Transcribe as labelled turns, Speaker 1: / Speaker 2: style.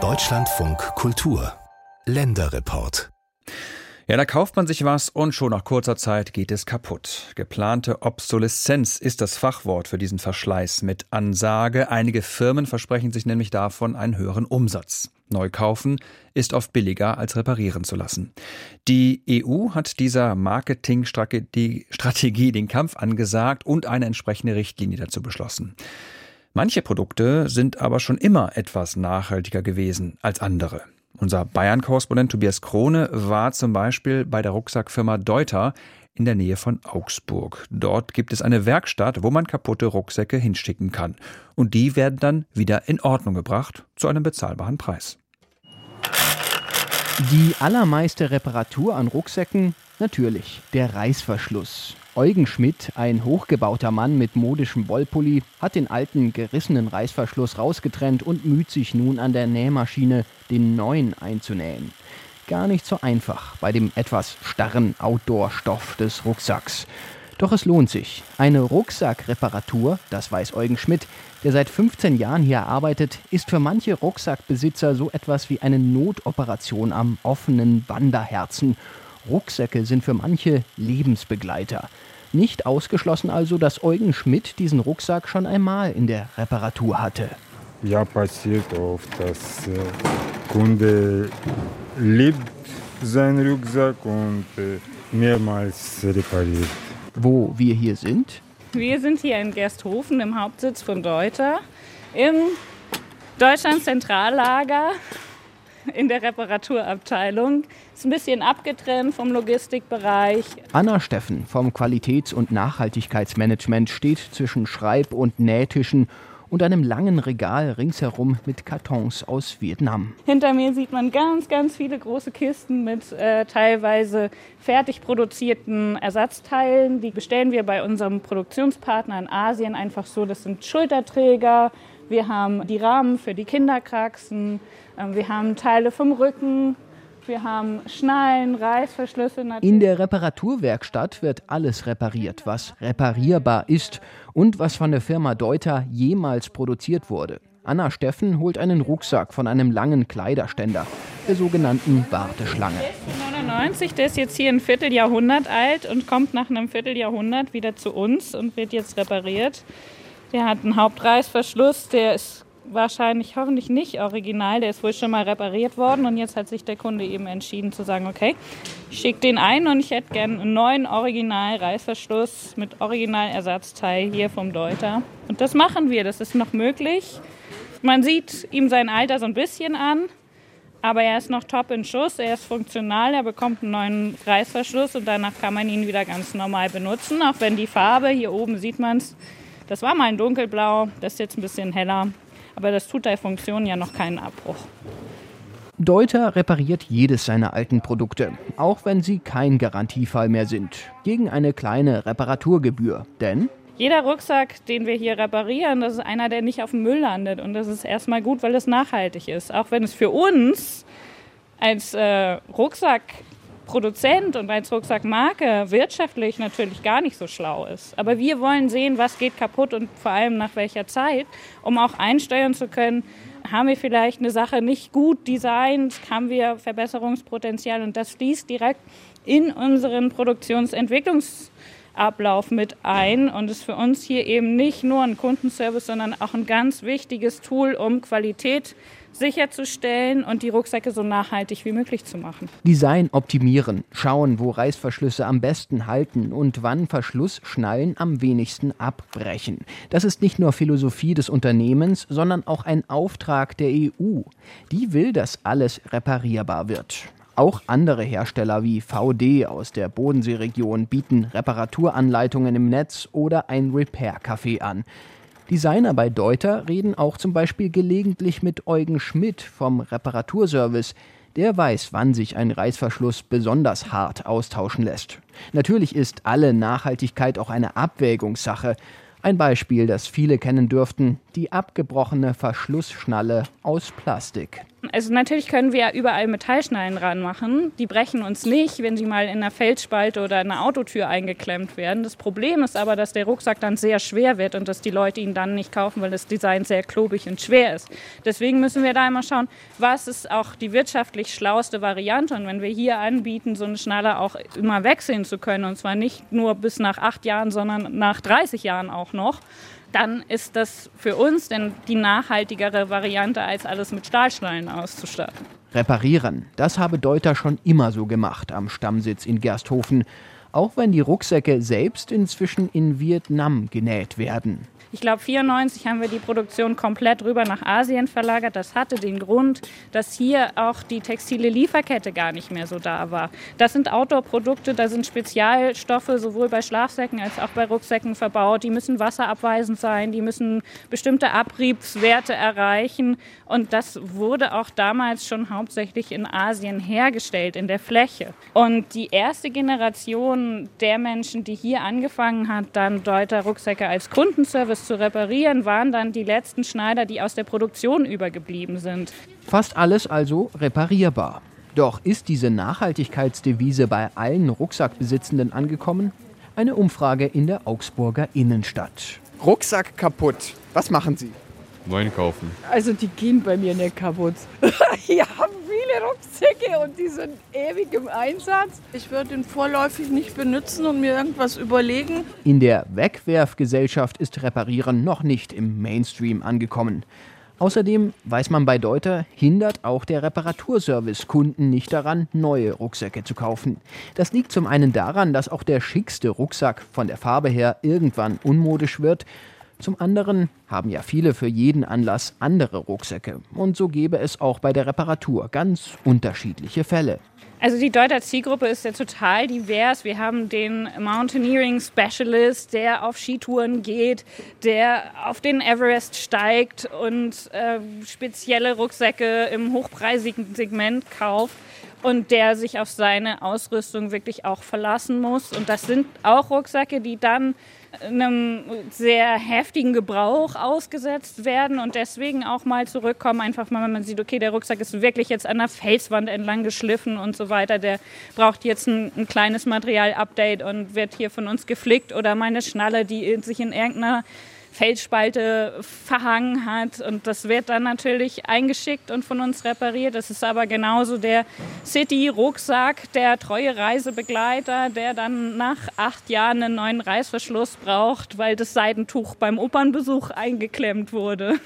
Speaker 1: Deutschlandfunk Kultur Länderreport
Speaker 2: ja, da kauft man sich was und schon nach kurzer Zeit geht es kaputt. Geplante Obsoleszenz ist das Fachwort für diesen Verschleiß mit Ansage. Einige Firmen versprechen sich nämlich davon einen höheren Umsatz. Neu kaufen ist oft billiger als reparieren zu lassen. Die EU hat dieser Marketingstrategie Strategie den Kampf angesagt und eine entsprechende Richtlinie dazu beschlossen. Manche Produkte sind aber schon immer etwas nachhaltiger gewesen als andere. Unser Bayern-Korrespondent Tobias Krone war zum Beispiel bei der Rucksackfirma Deuter in der Nähe von Augsburg. Dort gibt es eine Werkstatt, wo man kaputte Rucksäcke hinschicken kann. Und die werden dann wieder in Ordnung gebracht zu einem bezahlbaren Preis.
Speaker 3: Die allermeiste Reparatur an Rucksäcken natürlich der Reißverschluss. Eugen Schmidt, ein hochgebauter Mann mit modischem Wollpulli, hat den alten gerissenen Reißverschluss rausgetrennt und müht sich nun an der Nähmaschine, den neuen einzunähen. Gar nicht so einfach bei dem etwas starren Outdoor-Stoff des Rucksacks. Doch es lohnt sich. Eine Rucksackreparatur, das weiß Eugen Schmidt, der seit 15 Jahren hier arbeitet, ist für manche Rucksackbesitzer so etwas wie eine Notoperation am offenen Wanderherzen. Rucksäcke sind für manche Lebensbegleiter. Nicht ausgeschlossen also, dass Eugen Schmidt diesen Rucksack schon einmal in der Reparatur hatte.
Speaker 4: Ja, passiert oft, dass äh, Kunde liebt seinen Rucksack und äh, mehrmals repariert.
Speaker 3: Wo wir hier sind?
Speaker 5: Wir sind hier in Gersthofen im Hauptsitz von Deuter im Deutschland Zentrallager in der Reparaturabteilung. Ist ein bisschen abgetrennt vom Logistikbereich.
Speaker 3: Anna Steffen vom Qualitäts- und Nachhaltigkeitsmanagement steht zwischen Schreib- und Nähtischen und einem langen Regal ringsherum mit Kartons aus Vietnam.
Speaker 5: Hinter mir sieht man ganz, ganz viele große Kisten mit äh, teilweise fertig produzierten Ersatzteilen. Die bestellen wir bei unserem Produktionspartner in Asien einfach so. Das sind Schulterträger, wir haben die Rahmen für die Kinderkraxen, ähm, wir haben Teile vom Rücken, wir haben Schnallen, Reißverschlüsse.
Speaker 3: Natürlich. In der Reparaturwerkstatt wird alles repariert, was reparierbar ist und was von der Firma Deuter jemals produziert wurde. Anna Steffen holt einen Rucksack von einem langen Kleiderständer, der sogenannten Warteschlange.
Speaker 5: Der ist der ist jetzt hier ein Vierteljahrhundert alt und kommt nach einem Vierteljahrhundert wieder zu uns und wird jetzt repariert. Der hat einen Hauptreißverschluss, der ist wahrscheinlich hoffentlich nicht original, der ist wohl schon mal repariert worden und jetzt hat sich der Kunde eben entschieden zu sagen, okay, ich schicke den ein und ich hätte gerne einen neuen Original-Reißverschluss mit Originalersatzteil hier vom Deuter. Und das machen wir, das ist noch möglich. Man sieht ihm sein Alter so ein bisschen an, aber er ist noch top in Schuss, er ist funktional, er bekommt einen neuen Reißverschluss und danach kann man ihn wieder ganz normal benutzen, auch wenn die Farbe, hier oben sieht man es, das war mal ein dunkelblau, das ist jetzt ein bisschen heller, aber das tut der Funktion ja noch keinen Abbruch.
Speaker 3: Deuter repariert jedes seiner alten Produkte, auch wenn sie kein Garantiefall mehr sind, gegen eine kleine Reparaturgebühr. Denn
Speaker 5: jeder Rucksack, den wir hier reparieren, das ist einer, der nicht auf dem Müll landet. Und das ist erstmal gut, weil es nachhaltig ist. Auch wenn es für uns als äh, Rucksack Produzent und als Rucksackmarke wirtschaftlich natürlich gar nicht so schlau ist. Aber wir wollen sehen, was geht kaputt und vor allem nach welcher Zeit, um auch einsteuern zu können, haben wir vielleicht eine Sache nicht gut designt, haben wir Verbesserungspotenzial und das fließt direkt in unseren Produktionsentwicklungsablauf mit ein und ist für uns hier eben nicht nur ein Kundenservice, sondern auch ein ganz wichtiges Tool, um Qualität sicherzustellen und die Rucksäcke so nachhaltig wie möglich zu machen.
Speaker 3: Design optimieren, schauen, wo Reißverschlüsse am besten halten und wann Verschlussschnallen am wenigsten abbrechen. Das ist nicht nur Philosophie des Unternehmens, sondern auch ein Auftrag der EU. Die will, dass alles reparierbar wird. Auch andere Hersteller wie VD aus der Bodenseeregion bieten Reparaturanleitungen im Netz oder ein Repair-Café an. Designer bei Deuter reden auch zum Beispiel gelegentlich mit Eugen Schmidt vom Reparaturservice. Der weiß, wann sich ein Reißverschluss besonders hart austauschen lässt. Natürlich ist alle Nachhaltigkeit auch eine Abwägungssache. Ein Beispiel, das viele kennen dürften, die abgebrochene Verschlussschnalle aus Plastik.
Speaker 5: Also natürlich können wir überall Metallschnallen ranmachen. Die brechen uns nicht, wenn sie mal in einer Felsspalte oder einer Autotür eingeklemmt werden. Das Problem ist aber, dass der Rucksack dann sehr schwer wird und dass die Leute ihn dann nicht kaufen, weil das Design sehr klobig und schwer ist. Deswegen müssen wir da immer schauen, was ist auch die wirtschaftlich schlauste Variante. Und wenn wir hier anbieten, so eine Schnalle auch immer wechseln zu können, und zwar nicht nur bis nach acht Jahren, sondern nach 30 Jahren auch noch, dann ist das für uns denn die nachhaltigere Variante, als alles mit Stahlschnallen auszustatten.
Speaker 3: Reparieren, das habe Deuter schon immer so gemacht am Stammsitz in Gersthofen, auch wenn die Rucksäcke selbst inzwischen in Vietnam genäht werden.
Speaker 5: Ich glaube, 94 haben wir die Produktion komplett rüber nach Asien verlagert. Das hatte den Grund, dass hier auch die textile Lieferkette gar nicht mehr so da war. Das sind Outdoor-Produkte, da sind Spezialstoffe sowohl bei Schlafsäcken als auch bei Rucksäcken verbaut. Die müssen wasserabweisend sein, die müssen bestimmte Abriebswerte erreichen. Und das wurde auch damals schon hauptsächlich in Asien hergestellt, in der Fläche. Und die erste Generation der Menschen, die hier angefangen hat, dann Deuter Rucksäcke als Kundenservice zu reparieren, waren dann die letzten Schneider, die aus der Produktion übergeblieben sind.
Speaker 3: Fast alles also reparierbar. Doch ist diese Nachhaltigkeitsdevise bei allen Rucksackbesitzenden angekommen? Eine Umfrage in der Augsburger Innenstadt.
Speaker 6: Rucksack kaputt. Was machen Sie?
Speaker 7: Neuen kaufen.
Speaker 8: Also die gehen bei mir nicht kaputt. ja, viele Rucksäcke und die sind ewig im Einsatz. Ich würde ihn vorläufig nicht benutzen und mir irgendwas überlegen.
Speaker 3: In der Wegwerfgesellschaft ist Reparieren noch nicht im Mainstream angekommen. Außerdem, weiß man bei Deuter, hindert auch der Reparaturservice Kunden nicht daran, neue Rucksäcke zu kaufen. Das liegt zum einen daran, dass auch der schickste Rucksack von der Farbe her irgendwann unmodisch wird zum anderen haben ja viele für jeden Anlass andere Rucksäcke. Und so gäbe es auch bei der Reparatur ganz unterschiedliche Fälle.
Speaker 5: Also die Deuter Zielgruppe ist ja total divers. Wir haben den Mountaineering Specialist, der auf Skitouren geht, der auf den Everest steigt und äh, spezielle Rucksäcke im hochpreisigen Segment kauft und der sich auf seine Ausrüstung wirklich auch verlassen muss. Und das sind auch Rucksäcke, die dann einem sehr heftigen Gebrauch ausgesetzt werden und deswegen auch mal zurückkommen, einfach mal, wenn man sieht, okay, der Rucksack ist wirklich jetzt an der Felswand entlang geschliffen und so weiter, der braucht jetzt ein, ein kleines Material-Update und wird hier von uns geflickt oder meine Schnalle, die sich in irgendeiner Felsspalte verhangen hat. Und das wird dann natürlich eingeschickt und von uns repariert. Das ist aber genauso der City-Rucksack, der treue Reisebegleiter, der dann nach acht Jahren einen neuen Reißverschluss braucht, weil das Seidentuch beim Opernbesuch eingeklemmt wurde.